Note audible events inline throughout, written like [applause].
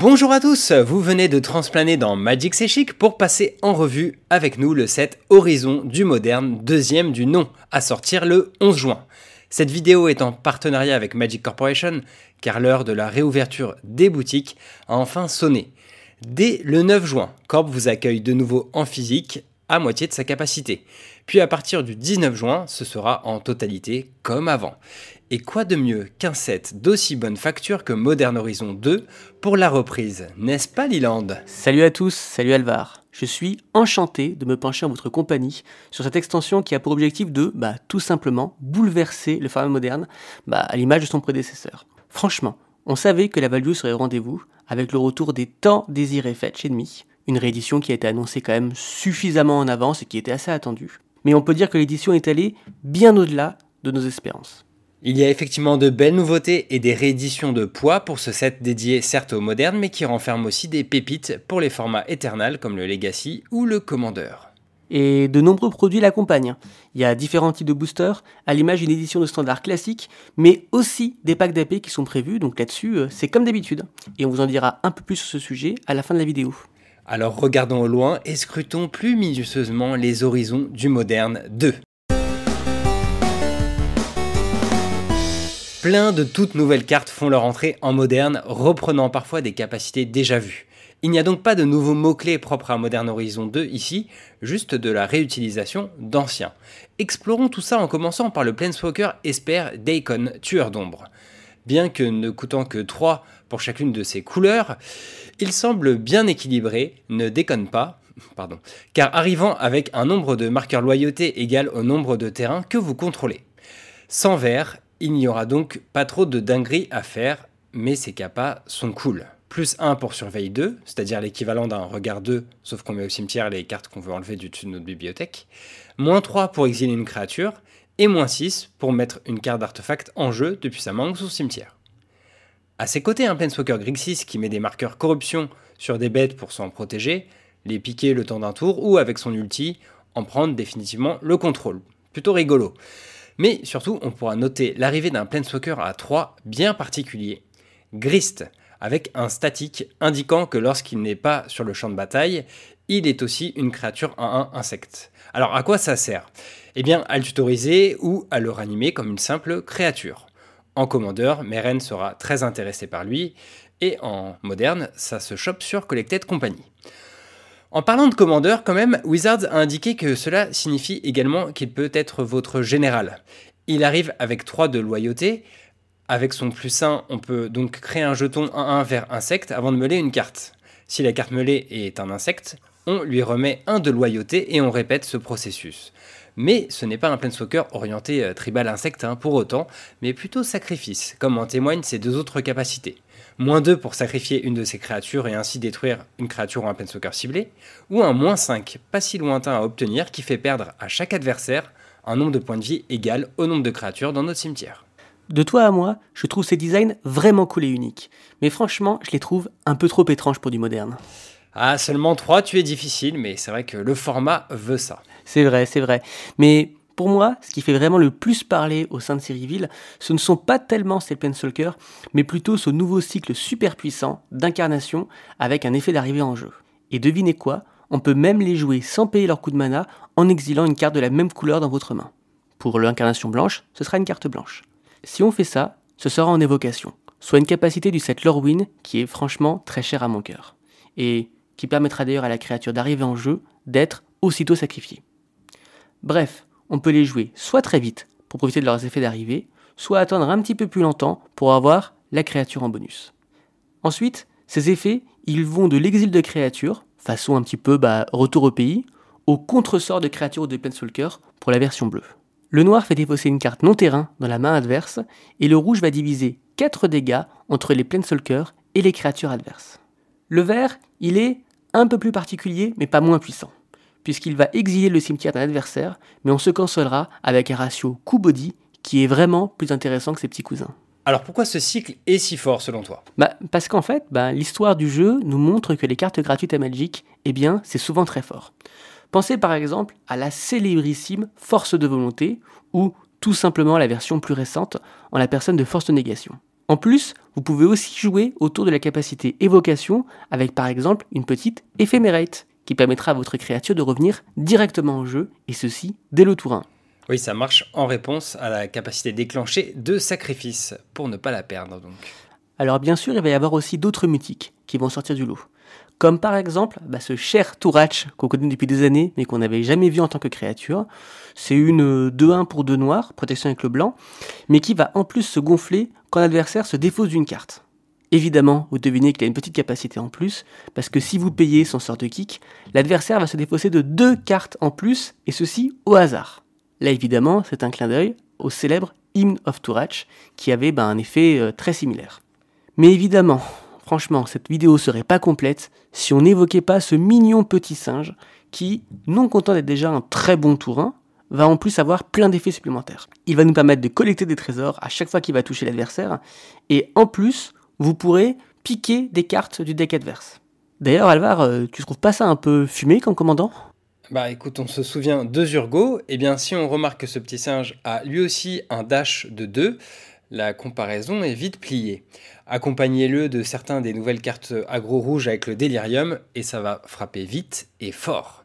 Bonjour à tous, vous venez de transplaner dans Magic C'est pour passer en revue avec nous le set Horizon du Moderne, deuxième du nom, à sortir le 11 juin. Cette vidéo est en partenariat avec Magic Corporation, car l'heure de la réouverture des boutiques a enfin sonné. Dès le 9 juin, Corp vous accueille de nouveau en physique à moitié de sa capacité. Puis à partir du 19 juin, ce sera en totalité comme avant. Et quoi de mieux qu'un set d'aussi bonne facture que Modern Horizon 2 pour la reprise, n'est-ce pas Liland? Salut à tous, salut Alvar. Je suis enchanté de me pencher en votre compagnie sur cette extension qui a pour objectif de, bah, tout simplement, bouleverser le format moderne, bah, à l'image de son prédécesseur. Franchement, on savait que la value serait au rendez-vous, avec le retour des temps désirés Fetch Enemy, une réédition qui a été annoncée quand même suffisamment en avance et qui était assez attendue. Mais on peut dire que l'édition est allée bien au-delà de nos espérances. Il y a effectivement de belles nouveautés et des rééditions de poids pour ce set dédié certes au moderne mais qui renferme aussi des pépites pour les formats Eternal comme le Legacy ou le Commander. Et de nombreux produits l'accompagnent. Il y a différents types de boosters, à l'image d'une édition de standard classique, mais aussi des packs d'AP qui sont prévus, donc là-dessus euh, c'est comme d'habitude. Et on vous en dira un peu plus sur ce sujet à la fin de la vidéo. Alors regardons au loin et scrutons plus minutieusement les horizons du moderne 2. Plein de toutes nouvelles cartes font leur entrée en moderne, reprenant parfois des capacités déjà vues. Il n'y a donc pas de nouveaux mots-clés propres à Modern Horizon 2 ici, juste de la réutilisation d'anciens. Explorons tout ça en commençant par le Planeswalker Esper Daikon, tueur d'ombre. Bien que ne coûtant que 3 pour chacune de ses couleurs, il semble bien équilibré, ne déconne pas, [laughs] pardon, car arrivant avec un nombre de marqueurs loyauté égal au nombre de terrains que vous contrôlez. Sans vert, il n'y aura donc pas trop de dingueries à faire, mais ces capas sont cool. Plus 1 pour surveille 2, c'est-à-dire l'équivalent d'un regard 2, sauf qu'on met au cimetière les cartes qu'on veut enlever du dessus de notre bibliothèque. Moins 3 pour exiler une créature, et moins 6 pour mettre une carte d'artefact en jeu depuis sa main ou son cimetière. À ses côtés, un Planeswalker Grixis qui met des marqueurs corruption sur des bêtes pour s'en protéger, les piquer le temps d'un tour, ou avec son ulti, en prendre définitivement le contrôle. Plutôt rigolo. Mais surtout, on pourra noter l'arrivée d'un Planeswalker à 3 bien particulier, Grist, avec un statique indiquant que lorsqu'il n'est pas sur le champ de bataille, il est aussi une créature 1-1 insecte. Alors à quoi ça sert? Eh bien à le tutoriser ou à le ranimer comme une simple créature. En commandeur, Meren sera très intéressé par lui, et en moderne, ça se chope sur Collected Company. En parlant de commandeur, quand même, Wizards a indiqué que cela signifie également qu'il peut être votre général. Il arrive avec 3 de loyauté. Avec son plus 1, on peut donc créer un jeton 1-1 vers insecte avant de meuler une carte. Si la carte meulée est un insecte, on lui remet 1 de loyauté et on répète ce processus. Mais ce n'est pas un Planeswalker orienté euh, tribal insecte hein, pour autant, mais plutôt sacrifice, comme en témoignent ses deux autres capacités moins 2 pour sacrifier une de ses créatures et ainsi détruire une créature ou un Planeswalker ciblé, ou un moins 5, pas si lointain à obtenir, qui fait perdre à chaque adversaire un nombre de points de vie égal au nombre de créatures dans notre cimetière. De toi à moi, je trouve ces designs vraiment cool et uniques, mais franchement, je les trouve un peu trop étranges pour du moderne. Ah, seulement 3, tu es difficile, mais c'est vrai que le format veut ça. C'est vrai, c'est vrai. Mais pour moi, ce qui fait vraiment le plus parler au sein de reveals, ce ne sont pas tellement ces Planeswalkers, mais plutôt ce nouveau cycle super puissant d'incarnation avec un effet d'arrivée en jeu. Et devinez quoi On peut même les jouer sans payer leur coup de mana en exilant une carte de la même couleur dans votre main. Pour l'incarnation blanche, ce sera une carte blanche. Si on fait ça, ce sera en évocation, soit une capacité du set Lorwyn qui est franchement très chère à mon cœur, et qui permettra d'ailleurs à la créature d'arriver en jeu d'être aussitôt sacrifiée. Bref, on peut les jouer soit très vite pour profiter de leurs effets d'arrivée, soit attendre un petit peu plus longtemps pour avoir la créature en bonus. Ensuite, ces effets, ils vont de l'exil de créature, façon un petit peu bah, retour au pays, au contresort de créature de Planeswalker pour la version bleue. Le noir fait défausser une carte non terrain dans la main adverse, et le rouge va diviser 4 dégâts entre les Planeswalkers et les créatures adverses. Le vert, il est un peu plus particulier, mais pas moins puissant puisqu'il va exiler le cimetière d'un adversaire, mais on se consolera avec un ratio coup-body qui est vraiment plus intéressant que ses petits cousins. Alors pourquoi ce cycle est si fort selon toi? Bah, Parce qu'en fait, bah, l'histoire du jeu nous montre que les cartes gratuites à Magic, eh bien, c'est souvent très fort. Pensez par exemple à la célébrissime Force de volonté, ou tout simplement la version plus récente en la personne de Force de négation. En plus, vous pouvez aussi jouer autour de la capacité évocation avec par exemple une petite éphémérate qui permettra à votre créature de revenir directement au jeu et ceci dès le tour 1. Oui, ça marche en réponse à la capacité déclenchée de sacrifice pour ne pas la perdre donc. Alors bien sûr, il va y avoir aussi d'autres mythiques qui vont sortir du lot. Comme par exemple bah, ce cher Tourach qu'on connaît depuis des années mais qu'on n'avait jamais vu en tant que créature. C'est une 2-1 pour 2 noirs, protection avec le blanc, mais qui va en plus se gonfler quand l'adversaire se défausse d'une carte. Évidemment, vous devinez qu'il a une petite capacité en plus, parce que si vous payez son sort de kick, l'adversaire va se défausser de deux cartes en plus, et ceci au hasard. Là évidemment, c'est un clin d'œil au célèbre Hymn of Turach, qui avait ben, un effet euh, très similaire. Mais évidemment, franchement, cette vidéo serait pas complète si on n'évoquait pas ce mignon petit singe qui, non content d'être déjà un très bon tourin, va en plus avoir plein d'effets supplémentaires. Il va nous permettre de collecter des trésors à chaque fois qu'il va toucher l'adversaire, et en plus, vous pourrez piquer des cartes du deck adverse. D'ailleurs, Alvar, euh, tu trouves pas ça un peu fumé comme commandant? Bah écoute, on se souvient de Zurgo, et eh bien si on remarque que ce petit singe a lui aussi un dash de 2, la comparaison est vite pliée. Accompagnez-le de certains des nouvelles cartes aggro rouges avec le délirium, et ça va frapper vite et fort.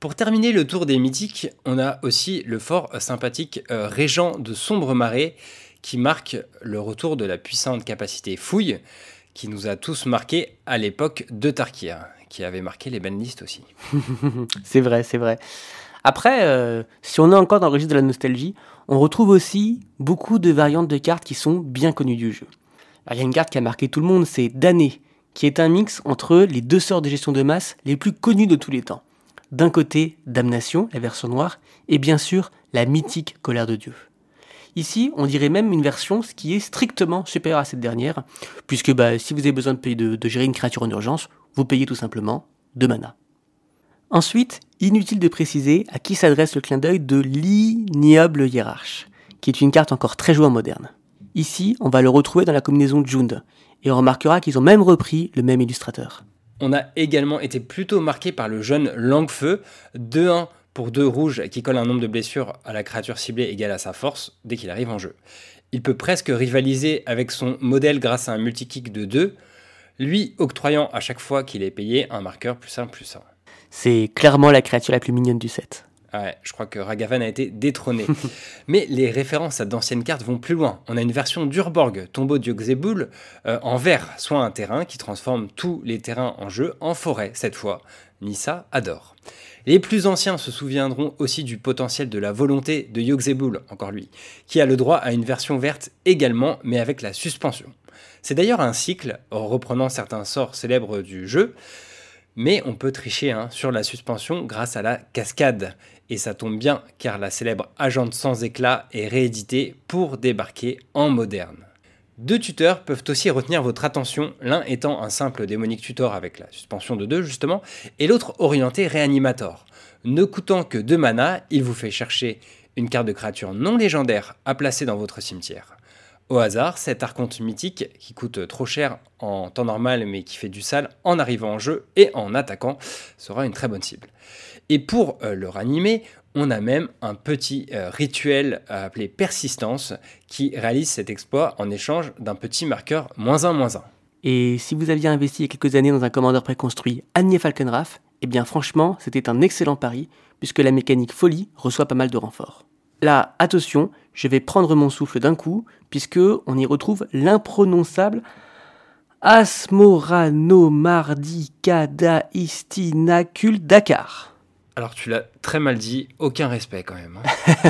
Pour terminer le tour des mythiques, on a aussi le fort sympathique euh, Régent de Sombre Marée qui marque le retour de la puissante capacité fouille qui nous a tous marqué à l'époque de Tarkir, qui avait marqué les banlistes aussi. [laughs] c'est vrai, c'est vrai. Après, euh, si on est encore dans le registre de la nostalgie, on retrouve aussi beaucoup de variantes de cartes qui sont bien connues du jeu. il y a une carte qui a marqué tout le monde, c'est Damné, qui est un mix entre les deux sorts de gestion de masse les plus connus de tous les temps. D'un côté, Damnation, la version noire, et bien sûr la mythique colère de Dieu. Ici, on dirait même une version qui est strictement supérieure à cette dernière, puisque bah, si vous avez besoin de, gérer une créature en urgence, vous payez tout simplement 2 mana. Ensuite, inutile de préciser à qui s'adresse le clin d'œil de l'ignoble hiérarche, qui est une carte encore très jouée en moderne. Ici, on va le retrouver dans la combinaison Jund, et on remarquera qu'ils ont même repris le même illustrateur. On a également été plutôt marqué par le jeune Langfeu, 2-1 pour 2 rouges qui colle un nombre de blessures à la créature ciblée égal à sa force dès qu'il arrive en jeu. Il peut presque rivaliser avec son modèle grâce à un multi-kick de 2, lui octroyant à chaque fois qu'il est payé un marqueur plus 1 plus 1. C'est clairement la créature la plus mignonne du set. Ouais, je crois que Ragavan a été détrôné. [laughs] Mais les références à d'anciennes cartes vont plus loin. On a une version d'Urborg, tombeau d'Yogzebul, euh, en vert, soit un terrain qui transforme tous les terrains en jeu en forêt, cette fois. Nissa adore. Les plus anciens se souviendront aussi du potentiel de la volonté de Yogzebul, encore lui, qui a le droit à une version verte également, mais avec la suspension. C'est d'ailleurs un cycle, reprenant certains sorts célèbres du jeu, mais on peut tricher hein, sur la suspension grâce à la cascade. Et ça tombe bien car la célèbre Agente sans éclat est rééditée pour débarquer en moderne. Deux tuteurs peuvent aussi retenir votre attention, l'un étant un simple démonique tutor avec la suspension de 2 justement, et l'autre orienté réanimator. Ne coûtant que 2 mana, il vous fait chercher une carte de créature non légendaire à placer dans votre cimetière. Au hasard, cet archonte mythique, qui coûte trop cher en temps normal mais qui fait du sale en arrivant en jeu et en attaquant, sera une très bonne cible. Et pour euh, le ranimer, on a même un petit euh, rituel appelé persistance qui réalise cet exploit en échange d'un petit marqueur moins 1 moins 1. Et si vous aviez investi il y a quelques années dans un commandeur préconstruit Agnès Falkenraff, eh bien franchement, c'était un excellent pari puisque la mécanique folie reçoit pas mal de renforts. Là, attention, je vais prendre mon souffle d'un coup puisque on y retrouve l'imprononçable Asmoranomardicadaistinacul Dakar. Alors tu l'as très mal dit, aucun respect quand même. Hein.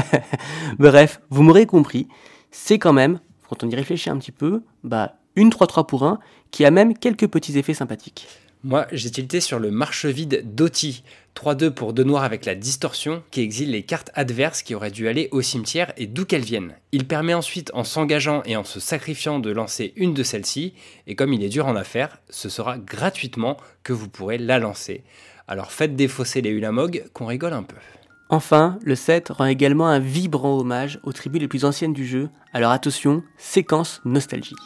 [laughs] Bref, vous m'aurez compris, c'est quand même, quand on y réfléchit un petit peu, bah une 3-3 pour 1 qui a même quelques petits effets sympathiques. Moi, j'ai tilté sur le marche-vide d'Oti, 3-2 pour 2 noirs avec la distorsion qui exile les cartes adverses qui auraient dû aller au cimetière et d'où qu'elles viennent. Il permet ensuite, en s'engageant et en se sacrifiant, de lancer une de celles-ci, et comme il est dur en affaires, ce sera gratuitement que vous pourrez la lancer. Alors faites défausser les Ulamog, qu'on rigole un peu. Enfin, le set rend également un vibrant hommage aux tribus les plus anciennes du jeu, alors attention, séquence nostalgie.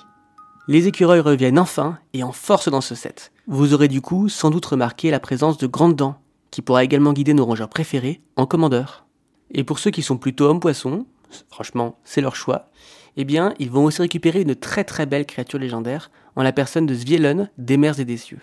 Les écureuils reviennent enfin et en force dans ce set. Vous aurez du coup sans doute remarqué la présence de Grandes Dents, qui pourra également guider nos rongeurs préférés en commandeur. Et pour ceux qui sont plutôt hommes-poissons, franchement, c'est leur choix, eh bien, ils vont aussi récupérer une très très belle créature légendaire en la personne de Svielen des mers et des cieux.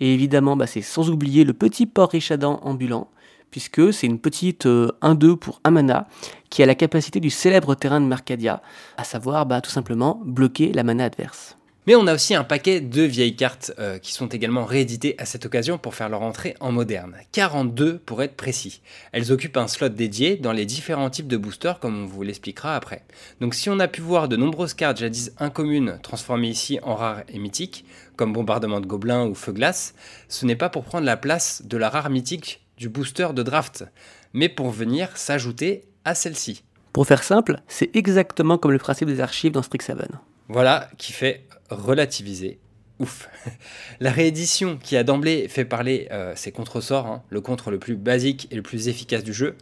Et évidemment, bah, c'est sans oublier le petit port Richadan ambulant, puisque c'est une petite 1-2 euh, pour Amana qui a la capacité du célèbre terrain de Mercadia, à savoir bah, tout simplement bloquer la mana adverse. Mais on a aussi un paquet de vieilles cartes euh, qui sont également rééditées à cette occasion pour faire leur entrée en moderne. 42 pour être précis. Elles occupent un slot dédié dans les différents types de boosters comme on vous l'expliquera après. Donc si on a pu voir de nombreuses cartes jadis incommunes transformées ici en rares et mythiques, comme Bombardement de Gobelins ou Feu Glace, ce n'est pas pour prendre la place de la rare mythique du booster de draft, mais pour venir s'ajouter à celle-ci. Pour faire simple, c'est exactement comme le principe des archives dans Strixhaven. Voilà qui fait relativiser. Ouf. [laughs] La réédition qui a d'emblée fait parler euh, ses contresorts, hein, le contre le plus basique et le plus efficace du jeu,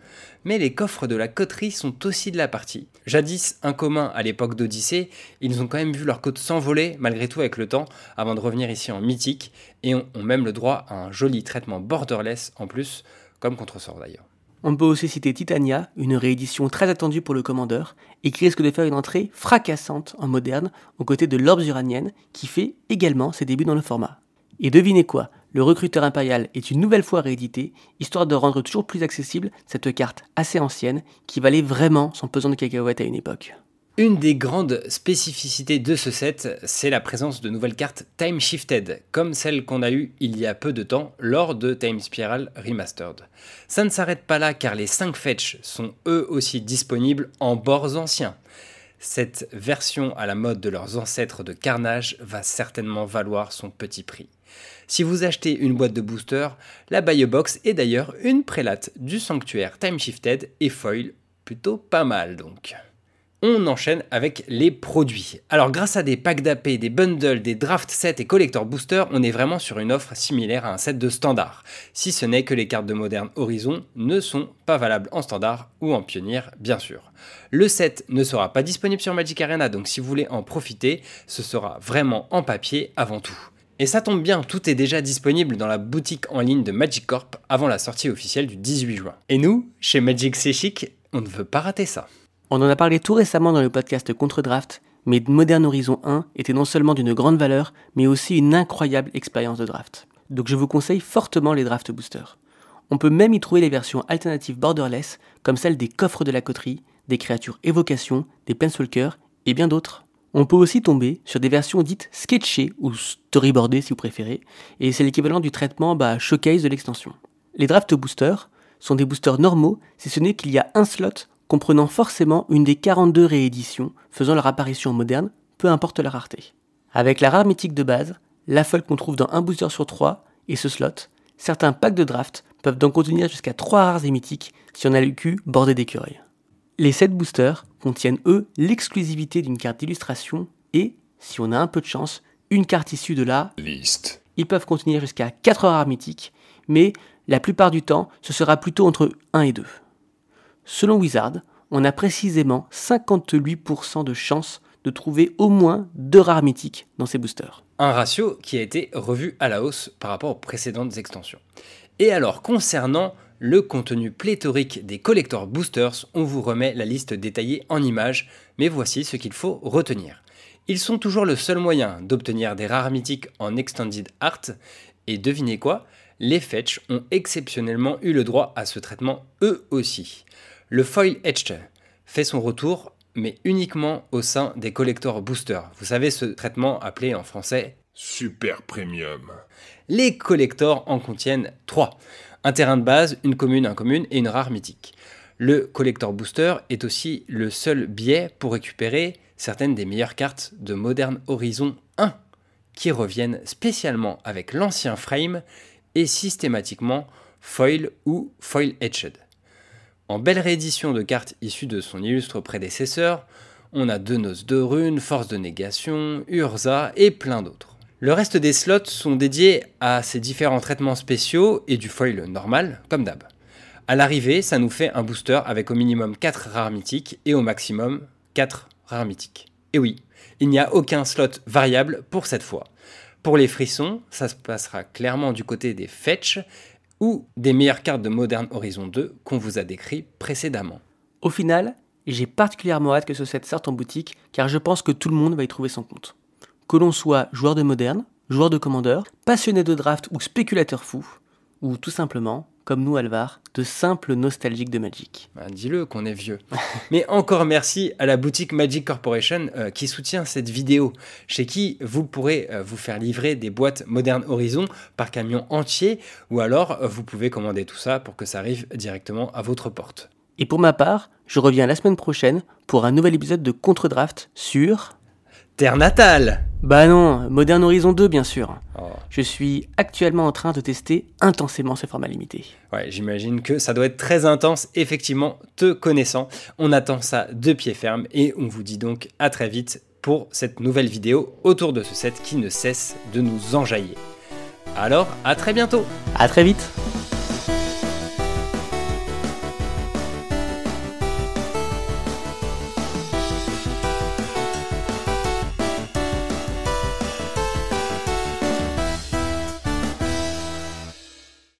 mais les coffres de la coterie sont aussi de la partie. Jadis incommuns à l'époque d'Odyssée, ils ont quand même vu leur côte s'envoler malgré tout avec le temps avant de revenir ici en mythique et ont, ont même le droit à un joli traitement borderless en plus, comme contresort d'ailleurs. On peut aussi citer Titania, une réédition très attendue pour le commandeur, et qui risque de faire une entrée fracassante en moderne aux côtés de l'Orbs uranienne, qui fait également ses débuts dans le format. Et devinez quoi Le recruteur impérial est une nouvelle fois réédité, histoire de rendre toujours plus accessible cette carte assez ancienne qui valait vraiment son pesant de cacahuètes à une époque. Une des grandes spécificités de ce set, c'est la présence de nouvelles cartes Time Shifted, comme celle qu'on a eue il y a peu de temps lors de Time Spiral Remastered. Ça ne s'arrête pas là car les 5 fetch sont eux aussi disponibles en bords anciens. Cette version à la mode de leurs ancêtres de Carnage va certainement valoir son petit prix. Si vous achetez une boîte de booster, la Box est d'ailleurs une prélate du sanctuaire Time Shifted et foil, plutôt pas mal donc on enchaîne avec les produits. Alors grâce à des packs d'AP, des bundles, des draft sets et collector boosters, on est vraiment sur une offre similaire à un set de standard. Si ce n'est que les cartes de Modern Horizon ne sont pas valables en standard ou en pionnière bien sûr. Le set ne sera pas disponible sur Magic Arena donc si vous voulez en profiter, ce sera vraiment en papier avant tout. Et ça tombe bien, tout est déjà disponible dans la boutique en ligne de Magic Corp avant la sortie officielle du 18 juin. Et nous, chez Magic C'est on ne veut pas rater ça. On en a parlé tout récemment dans le podcast Contre-Draft, mais Modern Horizon 1 était non seulement d'une grande valeur, mais aussi une incroyable expérience de draft. Donc je vous conseille fortement les draft boosters. On peut même y trouver les versions alternatives borderless, comme celle des coffres de la coterie, des créatures évocation, des planeswalkers et bien d'autres. On peut aussi tomber sur des versions dites sketchées ou storyboardées si vous préférez, et c'est l'équivalent du traitement bah, showcase de l'extension. Les draft boosters sont des boosters normaux si ce n'est qu'il y a un slot comprenant forcément une des 42 rééditions faisant leur apparition moderne, peu importe la rareté. Avec la rare mythique de base, la folle qu'on trouve dans un booster sur 3 et ce slot, certains packs de draft peuvent donc contenir jusqu'à 3 rares et mythiques si on a le cul bordé d'écureuils. Les 7 boosters contiennent eux l'exclusivité d'une carte d'illustration et, si on a un peu de chance, une carte issue de la liste. Ils peuvent contenir jusqu'à 4 rares mythiques, mais la plupart du temps, ce sera plutôt entre 1 et 2. Selon Wizard, on a précisément 58% de chances de trouver au moins deux rares mythiques dans ces boosters. Un ratio qui a été revu à la hausse par rapport aux précédentes extensions. Et alors, concernant le contenu pléthorique des collector boosters, on vous remet la liste détaillée en images, mais voici ce qu'il faut retenir. Ils sont toujours le seul moyen d'obtenir des rares mythiques en Extended Art, et devinez quoi Les fetch ont exceptionnellement eu le droit à ce traitement eux aussi. Le foil etched fait son retour, mais uniquement au sein des collector boosters. Vous savez ce traitement appelé en français Super Premium. Les collectors en contiennent trois. Un terrain de base, une commune incommune et une rare mythique. Le collector booster est aussi le seul biais pour récupérer certaines des meilleures cartes de Modern Horizon 1, qui reviennent spécialement avec l'ancien frame et systématiquement foil ou foil etched. En belle réédition de cartes issues de son illustre prédécesseur, on a Deux Noces de Runes, Force de Négation, Urza et plein d'autres. Le reste des slots sont dédiés à ces différents traitements spéciaux et du foil normal, comme d'hab. À l'arrivée, ça nous fait un booster avec au minimum 4 rares mythiques et au maximum 4 rares mythiques. Et oui, il n'y a aucun slot variable pour cette fois. Pour les frissons, ça se passera clairement du côté des fetch ou des meilleures cartes de Modern Horizon 2 qu'on vous a décrit précédemment. Au final, j'ai particulièrement hâte que ce set sorte en boutique, car je pense que tout le monde va y trouver son compte. Que l'on soit joueur de moderne, joueur de commandeur, passionné de draft ou spéculateur fou, ou tout simplement, comme nous Alvar, de simples nostalgiques de Magic. Bah, Dis-le qu'on est vieux. [laughs] Mais encore merci à la boutique Magic Corporation euh, qui soutient cette vidéo, chez qui vous pourrez euh, vous faire livrer des boîtes Modern Horizon par camion entier, ou alors euh, vous pouvez commander tout ça pour que ça arrive directement à votre porte. Et pour ma part, je reviens la semaine prochaine pour un nouvel épisode de Contre-Draft sur... Terre natale Bah non, Modern Horizon 2 bien sûr. Oh. Je suis actuellement en train de tester intensément ce format limité. Ouais, j'imagine que ça doit être très intense, effectivement, te connaissant. On attend ça de pied ferme et on vous dit donc à très vite pour cette nouvelle vidéo autour de ce set qui ne cesse de nous enjailler. Alors, à très bientôt À très vite